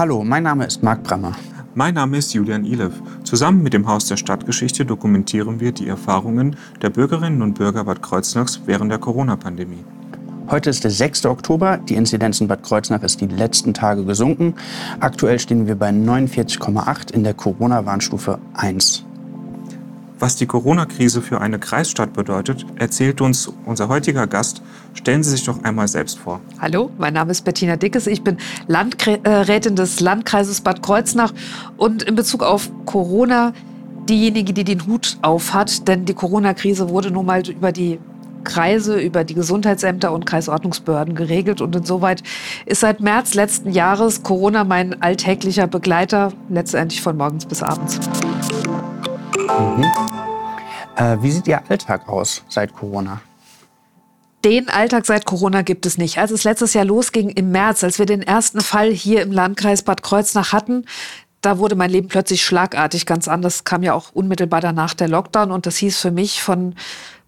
Hallo, mein Name ist Marc Brammer. Mein Name ist Julian Ilev. Zusammen mit dem Haus der Stadtgeschichte dokumentieren wir die Erfahrungen der Bürgerinnen und Bürger Bad Kreuznachs während der Corona-Pandemie. Heute ist der 6. Oktober. Die Inzidenz in Bad Kreuznach ist die letzten Tage gesunken. Aktuell stehen wir bei 49,8 in der Corona-Warnstufe 1. Was die Corona-Krise für eine Kreisstadt bedeutet, erzählt uns unser heutiger Gast. Stellen Sie sich doch einmal selbst vor. Hallo, mein Name ist Bettina Dickes. Ich bin Landrätin des Landkreises Bad Kreuznach und in Bezug auf Corona diejenige, die den Hut auf hat, denn die Corona-Krise wurde nun mal über die Kreise, über die Gesundheitsämter und Kreisordnungsbehörden geregelt. Und insoweit ist seit März letzten Jahres Corona mein alltäglicher Begleiter, letztendlich von morgens bis abends. Mhm. Äh, wie sieht Ihr Alltag aus seit Corona? Den Alltag seit Corona gibt es nicht. Als es letztes Jahr losging im März, als wir den ersten Fall hier im Landkreis Bad Kreuznach hatten, da wurde mein Leben plötzlich schlagartig ganz anders. Kam ja auch unmittelbar danach der Lockdown und das hieß für mich von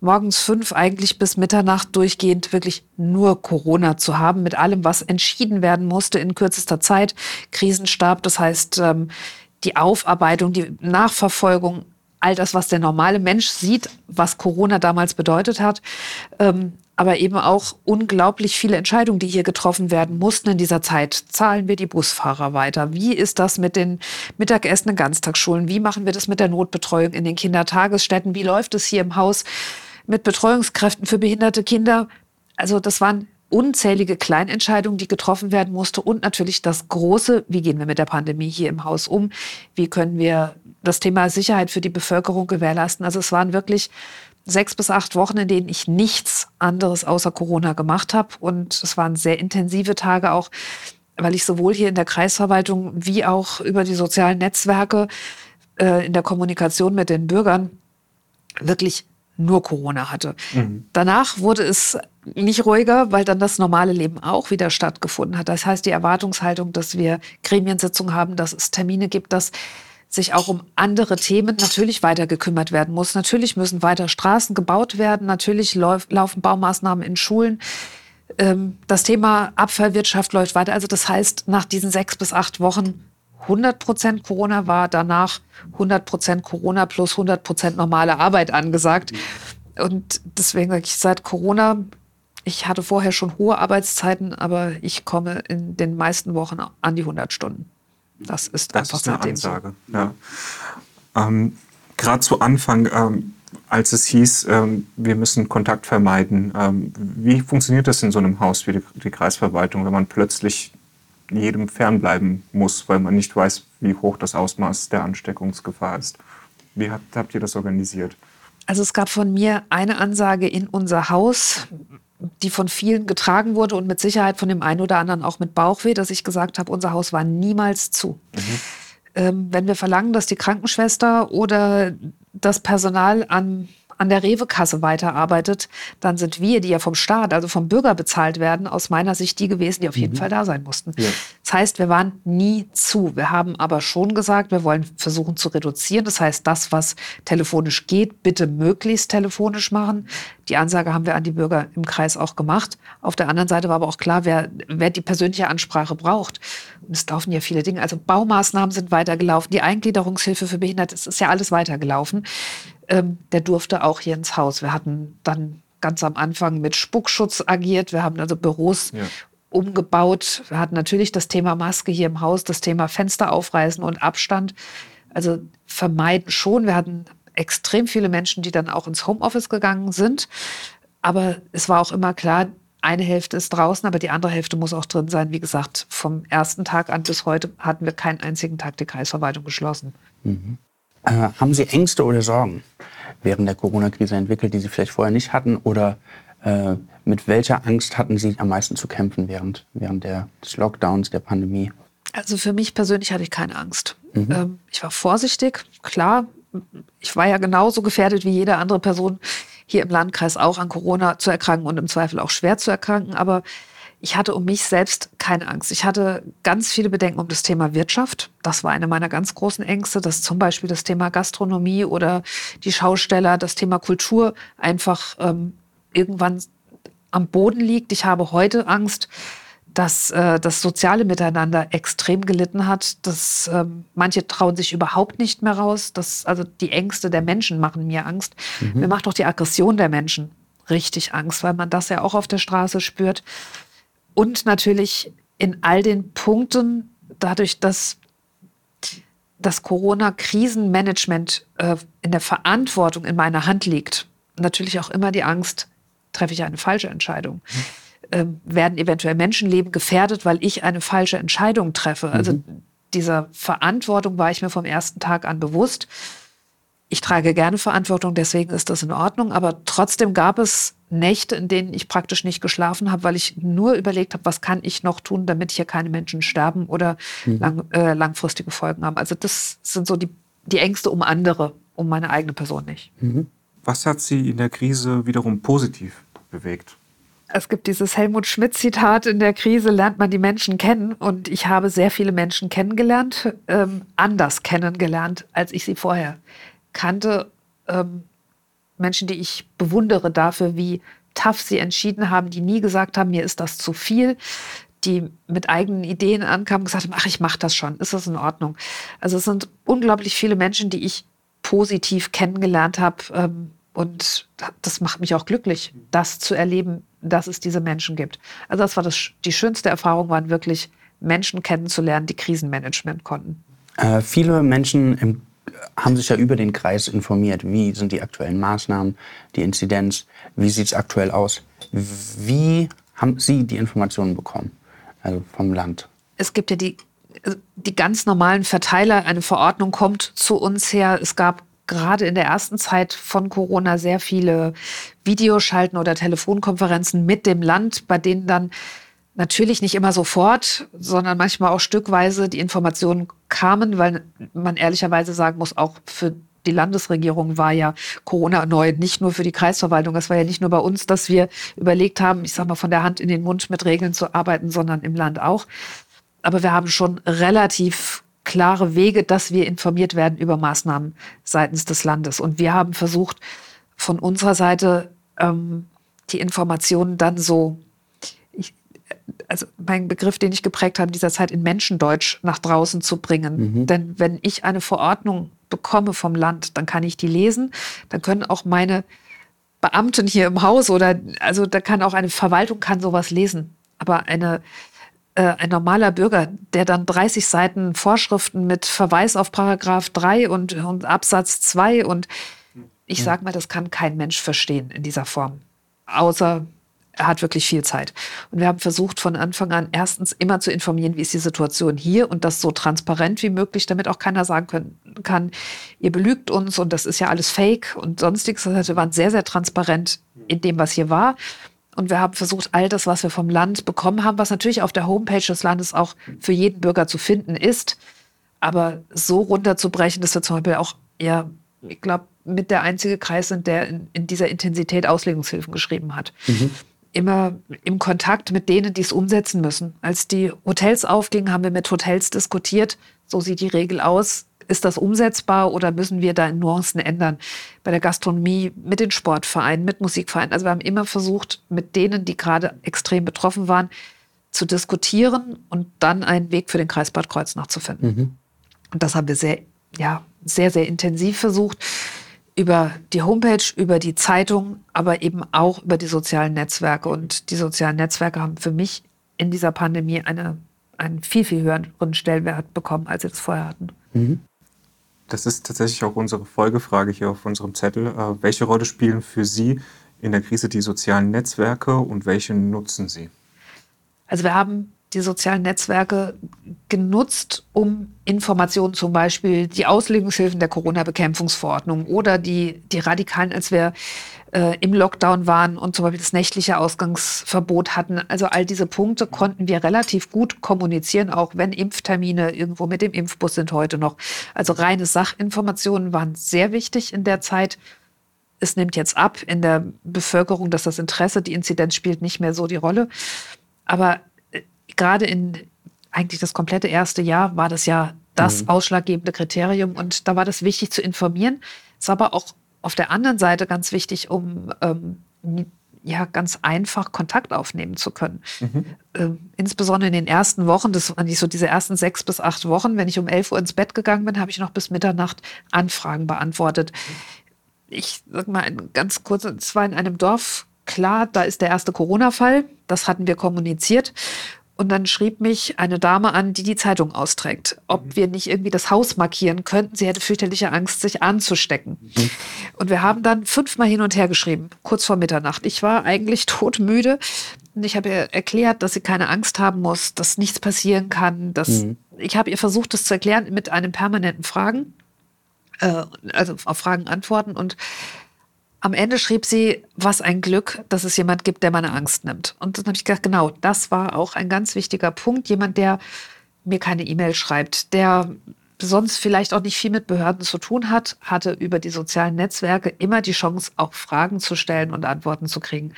morgens fünf eigentlich bis Mitternacht durchgehend wirklich nur Corona zu haben mit allem, was entschieden werden musste in kürzester Zeit. Krisenstab, das heißt ähm, die Aufarbeitung, die Nachverfolgung, all das, was der normale Mensch sieht, was Corona damals bedeutet hat. Ähm, aber eben auch unglaublich viele Entscheidungen, die hier getroffen werden mussten in dieser Zeit. Zahlen wir die Busfahrer weiter? Wie ist das mit den Mittagessen in Ganztagsschulen? Wie machen wir das mit der Notbetreuung in den Kindertagesstätten? Wie läuft es hier im Haus mit Betreuungskräften für behinderte Kinder? Also das waren unzählige Kleinentscheidungen, die getroffen werden musste und natürlich das große, wie gehen wir mit der Pandemie hier im Haus um? Wie können wir das Thema Sicherheit für die Bevölkerung gewährleisten? Also es waren wirklich sechs bis acht Wochen, in denen ich nichts anderes außer Corona gemacht habe. Und es waren sehr intensive Tage auch, weil ich sowohl hier in der Kreisverwaltung wie auch über die sozialen Netzwerke äh, in der Kommunikation mit den Bürgern wirklich nur Corona hatte. Mhm. Danach wurde es nicht ruhiger, weil dann das normale Leben auch wieder stattgefunden hat. Das heißt, die Erwartungshaltung, dass wir Gremiensitzungen haben, dass es Termine gibt, dass sich auch um andere Themen natürlich weiter gekümmert werden muss. Natürlich müssen weiter Straßen gebaut werden, natürlich laufen Baumaßnahmen in Schulen. Ähm, das Thema Abfallwirtschaft läuft weiter. Also das heißt, nach diesen sechs bis acht Wochen 100 Prozent Corona war danach 100 Prozent Corona plus 100 Prozent normale Arbeit angesagt. Und deswegen sage ich, seit Corona, ich hatte vorher schon hohe Arbeitszeiten, aber ich komme in den meisten Wochen an die 100 Stunden. Das ist das einfach ist eine Ansage. So. Ja. Ähm, Gerade zu Anfang, ähm, als es hieß, ähm, wir müssen Kontakt vermeiden, ähm, wie funktioniert das in so einem Haus wie die, die Kreisverwaltung, wenn man plötzlich jedem fernbleiben muss, weil man nicht weiß, wie hoch das Ausmaß der Ansteckungsgefahr ist? Wie habt, habt ihr das organisiert? Also es gab von mir eine Ansage in unser Haus, die von vielen getragen wurde und mit Sicherheit von dem einen oder anderen auch mit Bauchweh, dass ich gesagt habe, unser Haus war niemals zu. Mhm. Ähm, wenn wir verlangen, dass die Krankenschwester oder das Personal an an der Rewe-Kasse weiterarbeitet, dann sind wir, die ja vom Staat, also vom Bürger bezahlt werden, aus meiner Sicht die gewesen, die auf jeden mhm. Fall da sein mussten. Ja. Das heißt, wir waren nie zu. Wir haben aber schon gesagt, wir wollen versuchen zu reduzieren. Das heißt, das, was telefonisch geht, bitte möglichst telefonisch machen. Die Ansage haben wir an die Bürger im Kreis auch gemacht. Auf der anderen Seite war aber auch klar, wer, wer die persönliche Ansprache braucht. Und es laufen ja viele Dinge. Also Baumaßnahmen sind weitergelaufen. Die Eingliederungshilfe für Behinderte, es ist ja alles weitergelaufen ähm, der durfte auch hier ins Haus. Wir hatten dann ganz am Anfang mit Spuckschutz agiert. Wir haben also Büros ja. umgebaut. Wir hatten natürlich das Thema Maske hier im Haus, das Thema Fenster aufreißen und Abstand. Also vermeiden schon. Wir hatten extrem viele Menschen, die dann auch ins Homeoffice gegangen sind. Aber es war auch immer klar, eine Hälfte ist draußen, aber die andere Hälfte muss auch drin sein. Wie gesagt, vom ersten Tag an bis heute hatten wir keinen einzigen Tag die Kreisverwaltung geschlossen. Mhm. Äh, haben Sie Ängste oder Sorgen während der Corona-Krise entwickelt, die Sie vielleicht vorher nicht hatten? Oder äh, mit welcher Angst hatten Sie am meisten zu kämpfen während, während der, des Lockdowns, der Pandemie? Also für mich persönlich hatte ich keine Angst. Mhm. Ähm, ich war vorsichtig, klar. Ich war ja genauso gefährdet wie jede andere Person hier im Landkreis auch an Corona zu erkranken und im Zweifel auch schwer zu erkranken. Aber ich hatte um mich selbst keine Angst. Ich hatte ganz viele Bedenken um das Thema Wirtschaft. Das war eine meiner ganz großen Ängste, dass zum Beispiel das Thema Gastronomie oder die Schausteller, das Thema Kultur einfach ähm, irgendwann am Boden liegt. Ich habe heute Angst, dass äh, das soziale Miteinander extrem gelitten hat, dass ähm, manche trauen sich überhaupt nicht mehr raus, dass also die Ängste der Menschen machen mir Angst. Mhm. Mir macht auch die Aggression der Menschen richtig Angst, weil man das ja auch auf der Straße spürt. Und natürlich in all den Punkten, dadurch, dass das Corona-Krisenmanagement äh, in der Verantwortung in meiner Hand liegt, natürlich auch immer die Angst, treffe ich eine falsche Entscheidung. Mhm. Ähm, werden eventuell Menschenleben gefährdet, weil ich eine falsche Entscheidung treffe. Also mhm. dieser Verantwortung war ich mir vom ersten Tag an bewusst. Ich trage gerne Verantwortung, deswegen ist das in Ordnung. Aber trotzdem gab es Nächte, in denen ich praktisch nicht geschlafen habe, weil ich nur überlegt habe, was kann ich noch tun, damit hier keine Menschen sterben oder mhm. lang, äh, langfristige Folgen haben. Also das sind so die, die Ängste um andere, um meine eigene Person nicht. Mhm. Was hat Sie in der Krise wiederum positiv bewegt? Es gibt dieses Helmut Schmidt-Zitat, in der Krise lernt man die Menschen kennen. Und ich habe sehr viele Menschen kennengelernt, ähm, anders kennengelernt, als ich sie vorher kannte. Ähm, Menschen, die ich bewundere dafür, wie tough sie entschieden haben, die nie gesagt haben, mir ist das zu viel, die mit eigenen Ideen ankamen und gesagt haben, ach, ich mache das schon, ist das in Ordnung. Also es sind unglaublich viele Menschen, die ich positiv kennengelernt habe. Ähm, und das macht mich auch glücklich, das zu erleben, dass es diese Menschen gibt. Also das war das, die schönste Erfahrung, waren wirklich Menschen kennenzulernen, die Krisenmanagement konnten. Äh, viele Menschen im, haben sich ja über den Kreis informiert. Wie sind die aktuellen Maßnahmen, die Inzidenz, wie sieht es aktuell aus? Wie haben Sie die Informationen bekommen, also vom Land? Es gibt ja die, also die ganz normalen Verteiler. Eine Verordnung kommt zu uns her. Es gab gerade in der ersten Zeit von Corona sehr viele Videoschalten oder Telefonkonferenzen mit dem Land, bei denen dann natürlich nicht immer sofort, sondern manchmal auch stückweise die Informationen kamen, weil man ehrlicherweise sagen muss, auch für die Landesregierung war ja Corona neu, nicht nur für die Kreisverwaltung. Es war ja nicht nur bei uns, dass wir überlegt haben, ich sag mal, von der Hand in den Mund mit Regeln zu arbeiten, sondern im Land auch. Aber wir haben schon relativ klare Wege, dass wir informiert werden über Maßnahmen seitens des Landes. Und wir haben versucht, von unserer Seite ähm, die Informationen dann so, also mein Begriff, den ich geprägt habe, in dieser Zeit in Menschendeutsch nach draußen zu bringen. Mhm. Denn wenn ich eine Verordnung bekomme vom Land, dann kann ich die lesen, dann können auch meine Beamten hier im Haus oder also da kann auch eine Verwaltung kann sowas lesen. Aber eine äh, ein normaler Bürger, der dann 30 Seiten Vorschriften mit Verweis auf Paragraph 3 und, und Absatz 2 und ich sage mal, das kann kein Mensch verstehen in dieser Form. Außer er hat wirklich viel Zeit. Und wir haben versucht, von Anfang an erstens immer zu informieren, wie ist die Situation hier und das so transparent wie möglich, damit auch keiner sagen können, kann, ihr belügt uns und das ist ja alles fake und sonstiges. Also wir waren sehr, sehr transparent in dem, was hier war. Und wir haben versucht, all das, was wir vom Land bekommen haben, was natürlich auf der Homepage des Landes auch für jeden Bürger zu finden ist, aber so runterzubrechen, dass wir zum Beispiel auch, ja, ich glaube, mit der einzige Kreis sind, der in, in dieser Intensität Auslegungshilfen geschrieben hat. Mhm. Immer im Kontakt mit denen, die es umsetzen müssen. Als die Hotels aufgingen, haben wir mit Hotels diskutiert. So sieht die Regel aus ist das umsetzbar oder müssen wir da in Nuancen ändern? Bei der Gastronomie, mit den Sportvereinen, mit Musikvereinen. Also wir haben immer versucht, mit denen, die gerade extrem betroffen waren, zu diskutieren und dann einen Weg für den Kreis Bad Kreuznach zu finden. Mhm. Und das haben wir sehr, ja, sehr, sehr intensiv versucht. Über die Homepage, über die Zeitung, aber eben auch über die sozialen Netzwerke. Und die sozialen Netzwerke haben für mich in dieser Pandemie eine, einen viel, viel höheren Stellenwert bekommen, als sie das vorher hatten. Mhm. Das ist tatsächlich auch unsere Folgefrage hier auf unserem Zettel. Äh, welche Rolle spielen für Sie in der Krise die sozialen Netzwerke und welche nutzen Sie? Also wir haben die sozialen Netzwerke genutzt, um Informationen zum Beispiel die Auslegungshilfen der Corona-Bekämpfungsverordnung oder die, die Radikalen, als wir äh, im Lockdown waren und zum Beispiel das nächtliche Ausgangsverbot hatten. Also all diese Punkte konnten wir relativ gut kommunizieren, auch wenn Impftermine irgendwo mit dem Impfbus sind heute noch. Also reine Sachinformationen waren sehr wichtig in der Zeit. Es nimmt jetzt ab in der Bevölkerung, dass das Interesse, die Inzidenz spielt nicht mehr so die Rolle. Aber gerade in eigentlich das komplette erste Jahr war das ja das mhm. ausschlaggebende Kriterium und da war das wichtig zu informieren. Es war aber auch auf der anderen Seite ganz wichtig, um ähm, ja ganz einfach Kontakt aufnehmen zu können. Mhm. Ähm, insbesondere in den ersten Wochen, das waren nicht so diese ersten sechs bis acht Wochen, wenn ich um elf Uhr ins Bett gegangen bin, habe ich noch bis Mitternacht Anfragen beantwortet. Ich sag mal ganz kurz, es war in einem Dorf klar, da ist der erste Corona-Fall. Das hatten wir kommuniziert. Und dann schrieb mich eine Dame an, die die Zeitung austrägt, ob mhm. wir nicht irgendwie das Haus markieren könnten. Sie hätte fürchterliche Angst, sich anzustecken. Mhm. Und wir haben dann fünfmal hin und her geschrieben, kurz vor Mitternacht. Ich war eigentlich todmüde. Und ich habe ihr erklärt, dass sie keine Angst haben muss, dass nichts passieren kann. Dass mhm. Ich habe ihr versucht, das zu erklären mit einem permanenten Fragen, äh, also auf Fragen antworten. Und am Ende schrieb sie, was ein Glück, dass es jemand gibt, der meine Angst nimmt. Und dann habe ich gedacht, genau, das war auch ein ganz wichtiger Punkt. Jemand, der mir keine E-Mail schreibt, der sonst vielleicht auch nicht viel mit Behörden zu tun hat, hatte über die sozialen Netzwerke immer die Chance, auch Fragen zu stellen und Antworten zu kriegen.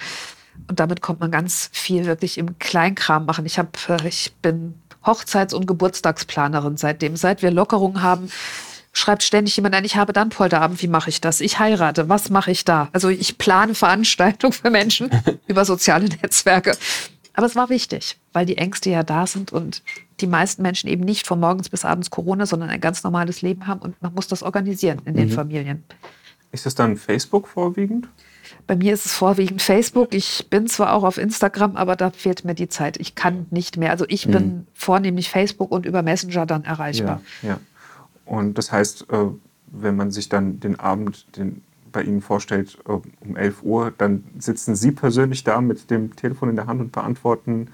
Und damit kommt man ganz viel wirklich im Kleinkram machen. Ich, hab, äh, ich bin Hochzeits- und Geburtstagsplanerin seitdem. Seit wir Lockerungen haben, schreibt ständig jemand ein, ich habe dann Polterabend, wie mache ich das? Ich heirate, was mache ich da? Also ich plane Veranstaltungen für Menschen über soziale Netzwerke. Aber es war wichtig, weil die Ängste ja da sind und die meisten Menschen eben nicht von morgens bis abends Corona, sondern ein ganz normales Leben haben und man muss das organisieren in den mhm. Familien. Ist es dann Facebook vorwiegend? Bei mir ist es vorwiegend Facebook. Ich bin zwar auch auf Instagram, aber da fehlt mir die Zeit. Ich kann nicht mehr. Also ich mhm. bin vornehmlich Facebook und über Messenger dann erreichbar. Ja, ja. Und das heißt, äh, wenn man sich dann den Abend den bei Ihnen vorstellt, äh, um 11 Uhr, dann sitzen Sie persönlich da mit dem Telefon in der Hand und beantworten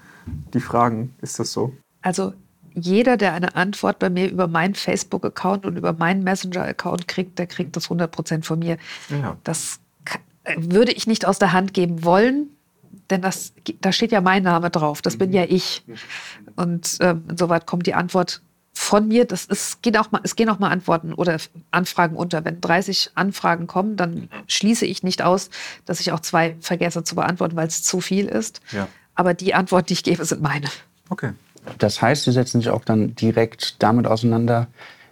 die Fragen. Ist das so? Also jeder, der eine Antwort bei mir über meinen Facebook-Account und über meinen Messenger-Account kriegt, der kriegt das 100 Prozent von mir. Ja. Das würde ich nicht aus der Hand geben wollen, denn das, da steht ja mein Name drauf. Das bin ja ich. Und ähm, insoweit kommt die Antwort von mir, das ist, geht auch mal, es gehen auch mal Antworten oder Anfragen unter. Wenn 30 Anfragen kommen, dann schließe ich nicht aus, dass ich auch zwei vergesse zu beantworten, weil es zu viel ist. Ja. Aber die Antworten, die ich gebe, sind meine. Okay. Das heißt, Sie setzen sich auch dann direkt damit auseinander,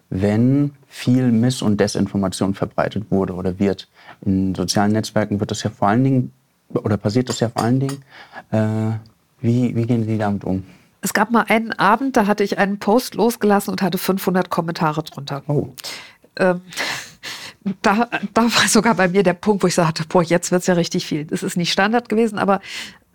wenn viel Miss- und Desinformation verbreitet wurde oder wird. In sozialen Netzwerken wird das ja vor allen Dingen, oder passiert das ja vor allen Dingen. Äh, wie, wie gehen Sie damit um? Es gab mal einen Abend, da hatte ich einen Post losgelassen und hatte 500 Kommentare drunter. Oh. Ähm, da, da war sogar bei mir der Punkt, wo ich sagte, boah, jetzt wird es ja richtig viel. Das ist nicht Standard gewesen, aber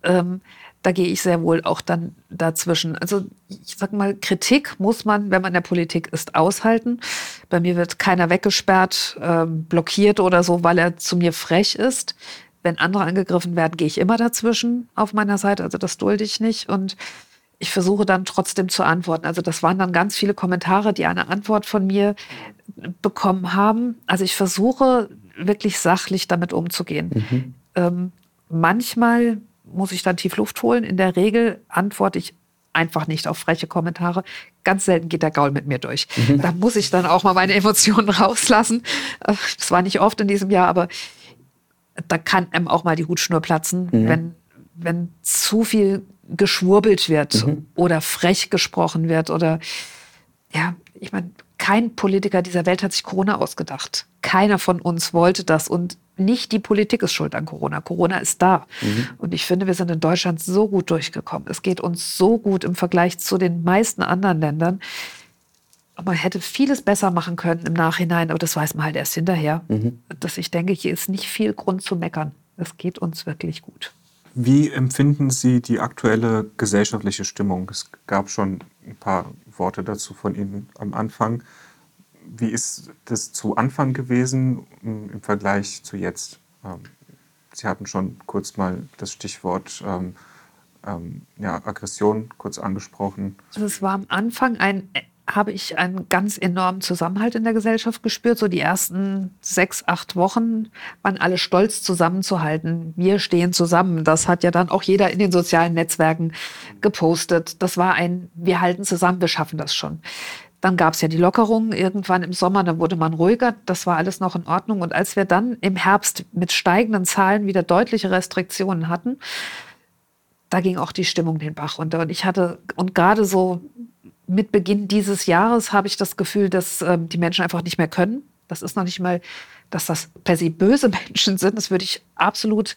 ähm, da gehe ich sehr wohl auch dann dazwischen. Also ich sag mal, Kritik muss man, wenn man in der Politik ist, aushalten. Bei mir wird keiner weggesperrt, ähm, blockiert oder so, weil er zu mir frech ist. Wenn andere angegriffen werden, gehe ich immer dazwischen auf meiner Seite. Also das dulde ich nicht. Und ich versuche dann trotzdem zu antworten. Also das waren dann ganz viele Kommentare, die eine Antwort von mir bekommen haben. Also ich versuche wirklich sachlich damit umzugehen. Mhm. Ähm, manchmal muss ich dann tief Luft holen. In der Regel antworte ich einfach nicht auf freche Kommentare. Ganz selten geht der Gaul mit mir durch. Mhm. Da muss ich dann auch mal meine Emotionen rauslassen. Äh, das war nicht oft in diesem Jahr, aber da kann einem auch mal die Hutschnur platzen, mhm. wenn, wenn zu viel geschwurbelt wird mhm. oder frech gesprochen wird oder ja, ich meine, kein Politiker dieser Welt hat sich Corona ausgedacht. Keiner von uns wollte das und nicht die Politik ist schuld an Corona. Corona ist da. Mhm. Und ich finde, wir sind in Deutschland so gut durchgekommen. Es geht uns so gut im Vergleich zu den meisten anderen Ländern. Man hätte vieles besser machen können im Nachhinein, aber das weiß man halt erst hinterher. Mhm. Dass ich denke, hier ist nicht viel Grund zu meckern. Es geht uns wirklich gut. Wie empfinden Sie die aktuelle gesellschaftliche Stimmung? Es gab schon ein paar Worte dazu von Ihnen am Anfang. Wie ist das zu Anfang gewesen im Vergleich zu jetzt? Ähm, Sie hatten schon kurz mal das Stichwort ähm, ähm, ja, Aggression kurz angesprochen. Also es war am Anfang ein habe ich einen ganz enormen Zusammenhalt in der Gesellschaft gespürt. So die ersten sechs, acht Wochen waren alle stolz zusammenzuhalten. Wir stehen zusammen. Das hat ja dann auch jeder in den sozialen Netzwerken gepostet. Das war ein, wir halten zusammen, wir schaffen das schon. Dann gab es ja die Lockerungen irgendwann im Sommer, dann wurde man ruhiger, das war alles noch in Ordnung. Und als wir dann im Herbst mit steigenden Zahlen wieder deutliche Restriktionen hatten, da ging auch die Stimmung den Bach runter. Und ich hatte, und gerade so mit Beginn dieses Jahres habe ich das Gefühl, dass ähm, die Menschen einfach nicht mehr können. Das ist noch nicht mal, dass das per se böse Menschen sind. Das würde ich absolut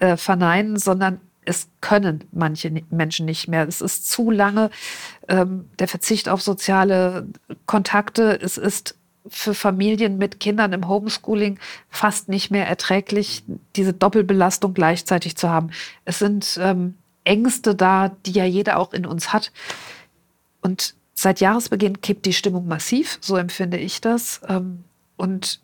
äh, verneinen, sondern es können manche Menschen nicht mehr. Es ist zu lange ähm, der Verzicht auf soziale Kontakte. Es ist für Familien mit Kindern im Homeschooling fast nicht mehr erträglich, diese Doppelbelastung gleichzeitig zu haben. Es sind ähm, Ängste da, die ja jeder auch in uns hat. Und seit Jahresbeginn kippt die Stimmung massiv, so empfinde ich das. Ähm, und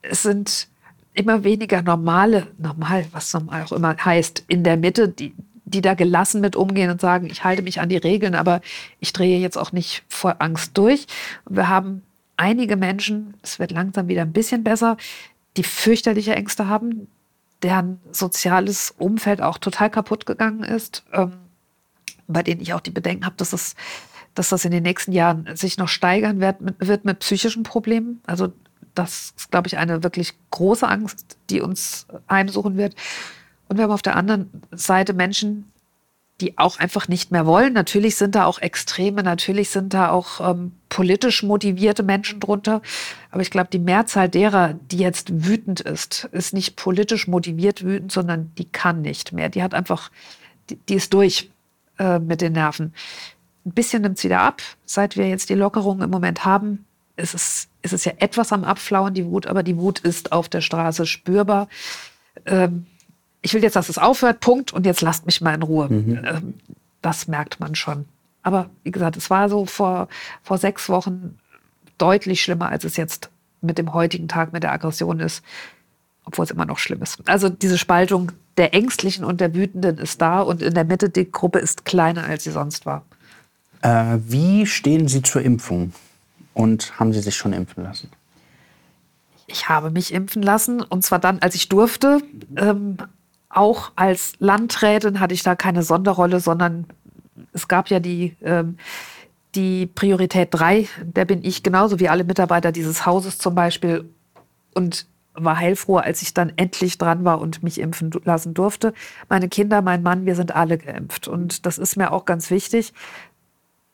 es sind immer weniger normale, normal, was normal auch immer heißt, in der Mitte, die, die da gelassen mit umgehen und sagen, ich halte mich an die Regeln, aber ich drehe jetzt auch nicht vor Angst durch. Wir haben einige Menschen, es wird langsam wieder ein bisschen besser, die fürchterliche Ängste haben, deren soziales Umfeld auch total kaputt gegangen ist, ähm, bei denen ich auch die Bedenken habe, dass es dass das in den nächsten Jahren sich noch steigern wird mit, wird mit psychischen Problemen. Also das ist, glaube ich, eine wirklich große Angst, die uns heimsuchen wird. Und wir haben auf der anderen Seite Menschen, die auch einfach nicht mehr wollen. Natürlich sind da auch Extreme, natürlich sind da auch ähm, politisch motivierte Menschen drunter. Aber ich glaube, die Mehrzahl derer, die jetzt wütend ist, ist nicht politisch motiviert wütend, sondern die kann nicht mehr. Die hat einfach, die, die ist durch äh, mit den Nerven. Ein bisschen nimmt es wieder ab, seit wir jetzt die Lockerung im Moment haben ist es, ist es ja etwas am Abflauen, die Wut, aber die Wut ist auf der Straße spürbar. Ähm, ich will jetzt, dass es aufhört, Punkt, und jetzt lasst mich mal in Ruhe. Mhm. Ähm, das merkt man schon. Aber wie gesagt, es war so vor, vor sechs Wochen deutlich schlimmer, als es jetzt mit dem heutigen Tag mit der Aggression ist, obwohl es immer noch schlimm ist. Also diese Spaltung der Ängstlichen und der Wütenden ist da und in der Mitte die Gruppe ist kleiner, als sie sonst war. Äh, wie stehen Sie zur Impfung? Und haben Sie sich schon impfen lassen? Ich habe mich impfen lassen und zwar dann, als ich durfte. Ähm, auch als Landrätin hatte ich da keine Sonderrolle, sondern es gab ja die, ähm, die Priorität 3, der bin ich genauso wie alle Mitarbeiter dieses Hauses zum Beispiel und war heilfroh, als ich dann endlich dran war und mich impfen lassen durfte. Meine Kinder, mein Mann, wir sind alle geimpft und das ist mir auch ganz wichtig,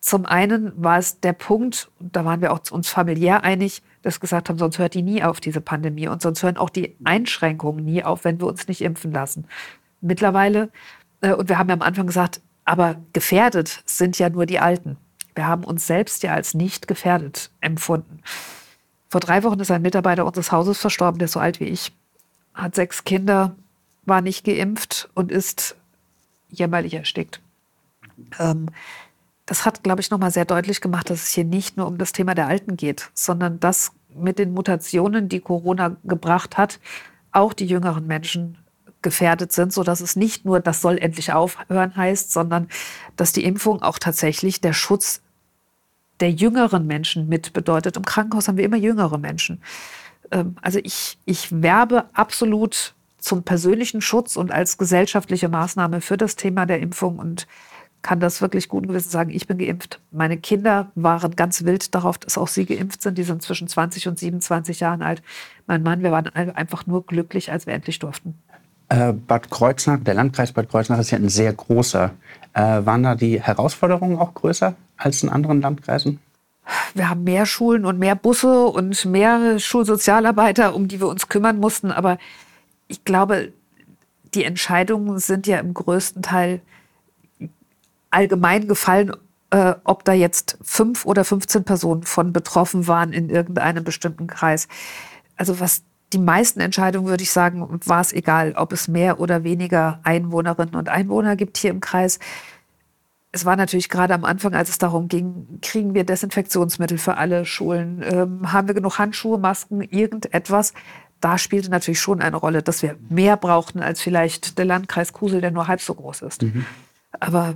zum einen war es der Punkt, da waren wir auch uns familiär einig, dass gesagt haben, sonst hört die nie auf, diese Pandemie. Und sonst hören auch die Einschränkungen nie auf, wenn wir uns nicht impfen lassen. Mittlerweile, äh, und wir haben ja am Anfang gesagt, aber gefährdet sind ja nur die Alten. Wir haben uns selbst ja als nicht gefährdet empfunden. Vor drei Wochen ist ein Mitarbeiter unseres Hauses verstorben, der ist so alt wie ich, hat sechs Kinder, war nicht geimpft und ist jämmerlich erstickt. Ähm, das hat, glaube ich, nochmal sehr deutlich gemacht, dass es hier nicht nur um das Thema der Alten geht, sondern dass mit den Mutationen, die Corona gebracht hat, auch die jüngeren Menschen gefährdet sind, sodass es nicht nur, das soll endlich aufhören heißt, sondern dass die Impfung auch tatsächlich der Schutz der jüngeren Menschen mit bedeutet. Im Krankenhaus haben wir immer jüngere Menschen. Ähm, also ich, ich werbe absolut zum persönlichen Schutz und als gesellschaftliche Maßnahme für das Thema der Impfung und kann das wirklich guten Gewissens sagen, ich bin geimpft. Meine Kinder waren ganz wild darauf, dass auch sie geimpft sind. Die sind zwischen 20 und 27 Jahren alt. Mein Mann, wir waren einfach nur glücklich, als wir endlich durften. Äh, Bad Kreuznach, der Landkreis Bad Kreuznach ist ja ein sehr großer. Äh, waren da die Herausforderungen auch größer als in anderen Landkreisen? Wir haben mehr Schulen und mehr Busse und mehr Schulsozialarbeiter, um die wir uns kümmern mussten. Aber ich glaube, die Entscheidungen sind ja im größten Teil allgemein gefallen, äh, ob da jetzt fünf oder 15 Personen von betroffen waren in irgendeinem bestimmten Kreis. Also was die meisten Entscheidungen, würde ich sagen, war es egal, ob es mehr oder weniger Einwohnerinnen und Einwohner gibt hier im Kreis. Es war natürlich gerade am Anfang, als es darum ging, kriegen wir Desinfektionsmittel für alle Schulen, ähm, haben wir genug Handschuhe, Masken, irgendetwas. Da spielte natürlich schon eine Rolle, dass wir mehr brauchten als vielleicht der Landkreis Kusel, der nur halb so groß ist. Mhm. Aber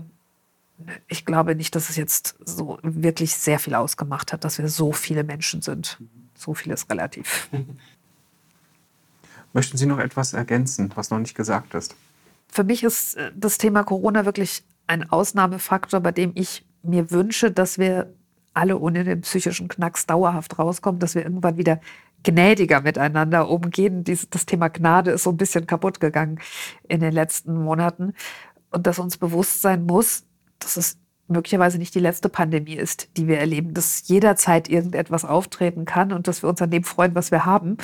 ich glaube nicht, dass es jetzt so wirklich sehr viel ausgemacht hat, dass wir so viele Menschen sind. So viel ist relativ. Möchten Sie noch etwas ergänzen, was noch nicht gesagt ist? Für mich ist äh, das Thema Corona wirklich ein Ausnahmefaktor, bei dem ich mir wünsche, dass wir alle ohne den psychischen Knacks dauerhaft rauskommen, dass wir irgendwann wieder gnädiger miteinander umgehen. das Thema Gnade ist so ein bisschen kaputt gegangen in den letzten Monaten. Und dass uns bewusst sein muss, dass es möglicherweise nicht die letzte Pandemie ist, die wir erleben, dass jederzeit irgendetwas auftreten kann und dass wir uns an dem freuen, was wir haben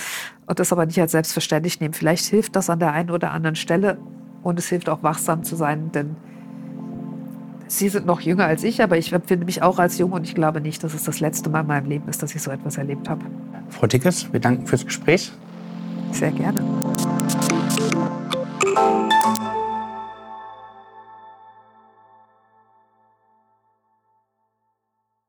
und das aber nicht als selbstverständlich nehmen. Vielleicht hilft das an der einen oder anderen Stelle, Und es hilft auch wachsam zu sein, denn Sie sind noch jünger als ich, aber ich empfinde mich auch als jung und ich glaube nicht, dass es das letzte Mal in meinem Leben ist, dass ich so etwas erlebt habe. Frau Dickes, wir danken fürs Gespräch. Sehr gerne.